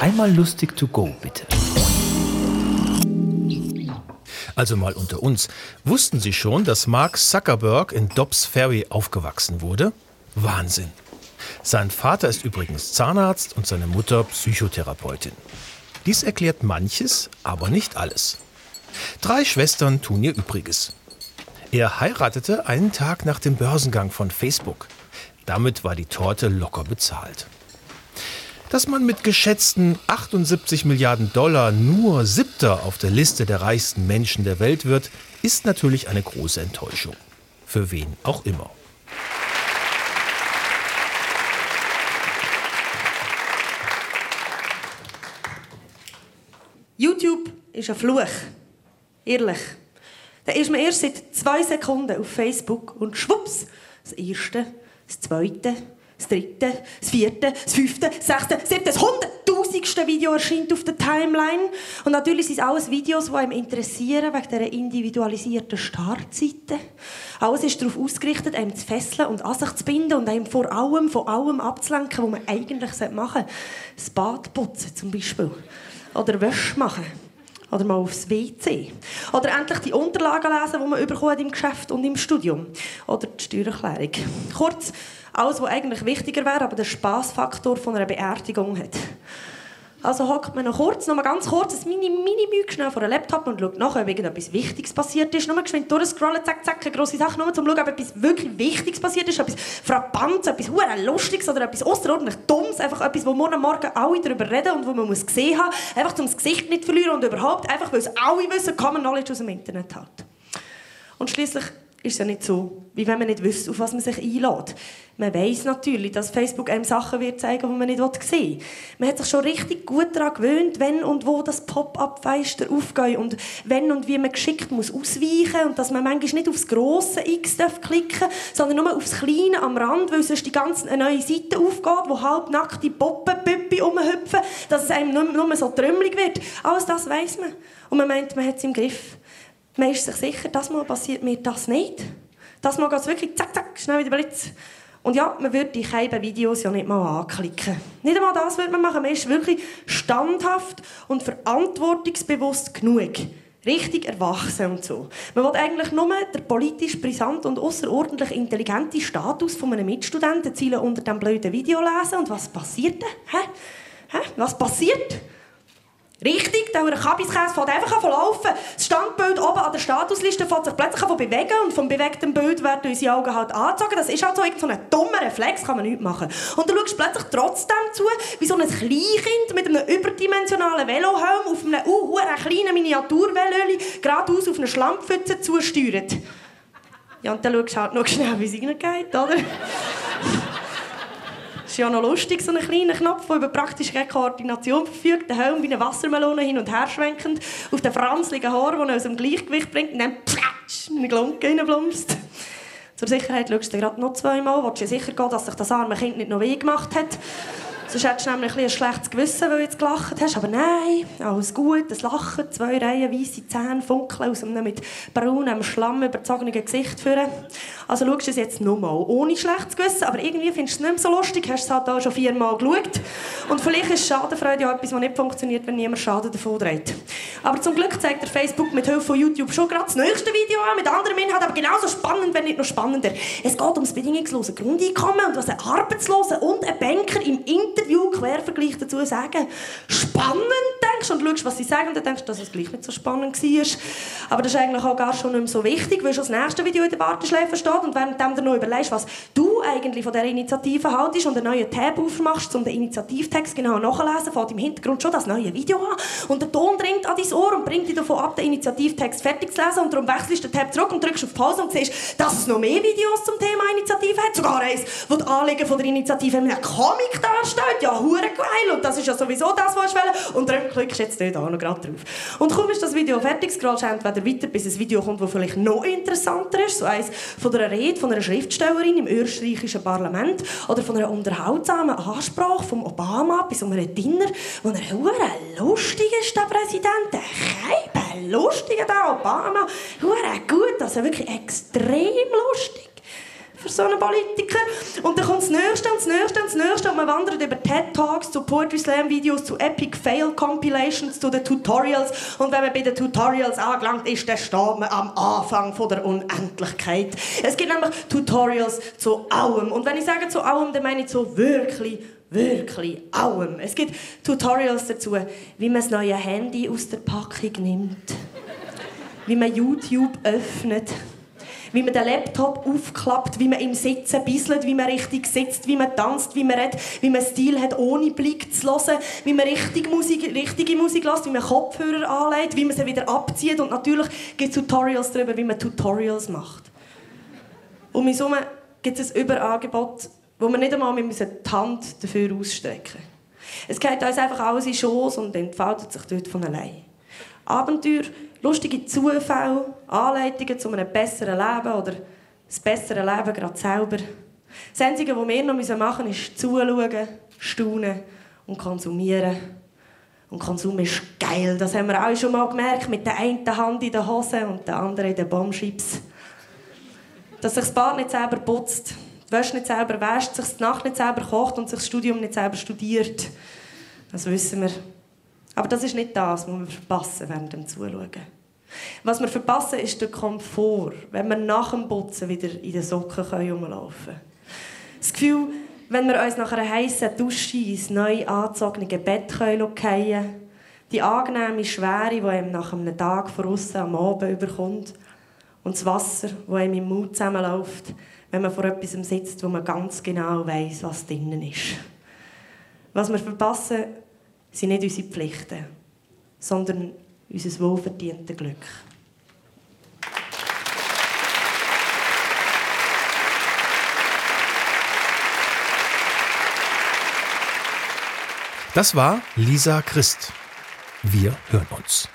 Einmal lustig to go, bitte. Also mal unter uns. Wussten Sie schon, dass Mark Zuckerberg in Dobbs Ferry aufgewachsen wurde? Wahnsinn. Sein Vater ist übrigens Zahnarzt und seine Mutter Psychotherapeutin. Dies erklärt manches, aber nicht alles. Drei Schwestern tun ihr Übriges. Er heiratete einen Tag nach dem Börsengang von Facebook. Damit war die Torte locker bezahlt. Dass man mit geschätzten 78 Milliarden Dollar nur siebter auf der Liste der reichsten Menschen der Welt wird, ist natürlich eine große Enttäuschung. Für wen auch immer. YouTube ist ein Fluch. Ehrlich. Da ist man erst seit zwei Sekunden auf Facebook und schwupps, das erste, das zweite, das dritte, das vierte, das fünfte, das sechste, siebte, das hunderttausendste Video erscheint auf der Timeline. Und natürlich sind es alles Videos, die einem interessieren, wegen dieser individualisierten Startseite. Alles ist darauf ausgerichtet, einem zu fesseln und an sich zu binden und einem vor allem, von allem abzulenken, was man eigentlich machen sollte. Das Bad putzen zum Beispiel. Oder Wäsche machen. Oder mal aufs WC. Oder endlich die Unterlagen lesen, die man bekommt im Geschäft und im Studium. Oder die Steuererklärung. Kurz, alles, was eigentlich wichtiger wäre, aber den Spaßfaktor einer Beerdigung hat. Also hockt man noch kurz, noch mal ganz kurz, ein mini, mini schnell vor einem Laptop und schaut nach, ob irgendetwas Wichtiges passiert ist. Nur geschwind durchscrollen, zack, zack, eine grosse Sache, nur um zu schauen, ob etwas wirklich Wichtiges passiert ist, etwas Frappantes, etwas hure Lustiges oder etwas außerordentlich Dummes, einfach etwas, wo morgen Morgen alle darüber reden und wo man muss gesehen haben, einfach um das Gesicht nicht zu verlieren und überhaupt einfach, weil es alle wissen, Common Knowledge aus dem Internet halt. Und schließlich ist ja nicht so, wie wenn man nicht wüsste, auf was man sich einlädt. Man weiß natürlich, dass Facebook einem Sachen wird zeigen, die man nicht sehen will. Man hat sich schon richtig gut daran gewöhnt, wenn und wo das Pop-up-Fenster aufgeht und wenn und wie man geschickt muss ausweichen und dass man manchmal nicht aufs grosse X darf klicken sondern nur aufs Kleine am Rand, weil sonst die ganze eine neue Seite aufgeht, wo halbnackte Poppenpüppi rumhüpfen, dass es einem nur so trümmelig wird. Alles das weiß man. Und man meint, man hat es im Griff. Man ist sich sicher, das Mal passiert mir das nicht. Das Mal geht es wirklich zack, zack, schnell wie der Blitz. Und ja, man würde die kleinen Videos ja nicht mal anklicken. Nicht einmal das würde man machen. Man ist wirklich standhaft und verantwortungsbewusst genug. Richtig erwachsen und so. Man will eigentlich nur den politisch brisant und außerordentlich intelligenten Status von einem Mitstudenten zielen unter diesem blöden Video lesen. Und was passiert dann? Hä? Hä? Was passiert? Richtig, der Kabiskäse fängt einfach an laufen. Das Standbild oben an der Statusliste fängt sich plötzlich an bewegen und vom bewegten Bild werden unsere Augen halt angezogen. Das ist halt so ein dummer Reflex, kann man nicht machen. Und dann schaust du plötzlich trotzdem zu, wie so ein Kleinkind mit einem überdimensionalen Velohelm auf einem uh, kleinen Miniaturvelöli geradeaus auf eine Schlammpfütze zusteuert. Ja, und dann schaust du halt noch schnell, wie es reingeht, oder? Ist ja noch lustig, so ein kleiner Knopf, der über praktische Koordination verfügt, den Helm wie eine Wassermelone hin und her schwenkend, auf den franzligen Haar, den er aus dem Gleichgewicht bringt, und dann platsch, eine Glocke reinblumpst. Zur Sicherheit schaust du gerade noch zweimal, willst du sicher gehen, dass sich das arme Kind nicht noch weh gemacht hat. Sonst hättest du nämlich ein, schlechtes Gewissen, weil du jetzt gelacht hast. Aber nein, alles gut, das Lachen, zwei Reihen weiße Zähne funkeln aus einem mit braunem Schlamm überzogenen Gesicht führen. Also schaust du es jetzt nur mal ohne schlechtes Gewissen, aber irgendwie findest du es nicht mehr so lustig, hast es halt auch schon viermal geschaut. Und vielleicht ist Schadenfreude ja etwas, was nicht funktioniert, wenn niemand Schaden davon trägt. Aber zum Glück zeigt der Facebook mit Hilfe von YouTube schon gerade das nächste Video an, mit anderen Inhalten, aber genauso spannend, wenn nicht noch spannender. Es geht um das bedingungslose Grundeinkommen und was ein Arbeitsloser und ein Banker im Internet Interview Quervergleich dazu sagen. Spannend, denkst und schaust, was sie sagen, und dann denkst du, dass es gleich nicht so spannend war. Aber das ist eigentlich auch gar schon nicht mehr so wichtig, weil schon das nächste Video in der Warteschläfe steht und während du noch überlegst, was du eigentlich von dieser Initiative haltest und einen neuen Tab aufmachst, um den Initiativtext genau nachzulesen, fällt im Hintergrund schon das neue Video an und der Ton dringt an dein Ohr und bringt dich davon ab, den Initiativtext fertig zu lesen und darum wechselst du den Tab zurück und drückst auf Pause und siehst, dass es noch mehr Videos zum Thema Initiative hat, sogar eins, wo die Anliegen von der Initiative mit einem Comic darstellt ja, hure geil. Und das ist ja sowieso das, was ich will. Und dann klickst du jetzt dort auch noch gerade drauf. Und kaum ist das Video fertig, scrollst du entweder weiter, bis ein Video kommt, das vielleicht noch interessanter ist. So eins von einer Rede von einer Schriftstellerin im österreichischen Parlament oder von einer unterhaltsamen Ansprache von Obama bei so einem Dinner, wo er hure lustig ist, der Präsident. Ein lustiger, der Obama. Hure gut, also wirklich extrem lustig. So einen Politiker. Und dann kommt das Nächste und das Nächste und das Nächste und man wandert über TED-Talks zu Poetry Slam-Videos, zu Epic Fail-Compilations, zu den Tutorials. Und wenn man bei den Tutorials angelangt ist, dann steht man am Anfang von der Unendlichkeit. Es gibt nämlich Tutorials zu allem. Und wenn ich sage zu allem, dann meine ich so wirklich wirklich allem. Es gibt Tutorials dazu, wie man das neue Handy aus der Packung nimmt, wie man YouTube öffnet, wie man den Laptop aufklappt, wie man im Sitzen bisselt, wie man richtig sitzt, wie man tanzt, wie man redet, wie man Stil hat, ohne Blick zu hören, wie man richtig Musik, richtige Musik lässt, wie man Kopfhörer anlegt, wie man sie wieder abzieht und natürlich gibt es Tutorials darüber, wie man Tutorials macht. Um uns herum gibt es ein Überangebot wo wir nicht einmal die Hand dafür ausstrecken Es geht uns einfach alles in Schoß und entfaltet sich dort von allein. Abenteuer, lustige Zufälle, Anleitungen zu einem besseren Leben oder das bessere Leben gerade selber. Das Einzige, was wir noch machen müssen, ist zuschauen, staunen und konsumieren. Und Konsum ist geil. Das haben wir auch schon mal gemerkt, mit der einen Hand in der Hose und der anderen in den Bombschips. Dass sich das Bad nicht selber putzt, die Wäsche nicht selber wäscht, sich die Nacht nicht selber kocht und sich das Studium nicht selber studiert. Das wissen wir. Aber das ist nicht das, was wir verpassen während dem Zuschauen. Was wir verpassen, ist der Komfort, wenn wir nach dem Putzen wieder in den Socken rumlaufen können. Das Gefühl, wenn wir uns nach einer heißen Dusche ins neu angezogene Bett fallen können, die angenehme Schwere, die einem nach einem Tag von außen am Abend überkommt, und das Wasser, das einem im Mund zusammenläuft, wenn man vor etwas sitzt, wo man ganz genau weiß, was drinnen ist. Was wir verpassen, sind nicht unsere Pflichten, sondern unser wohlverdientes Glück. Das war Lisa Christ. Wir hören uns.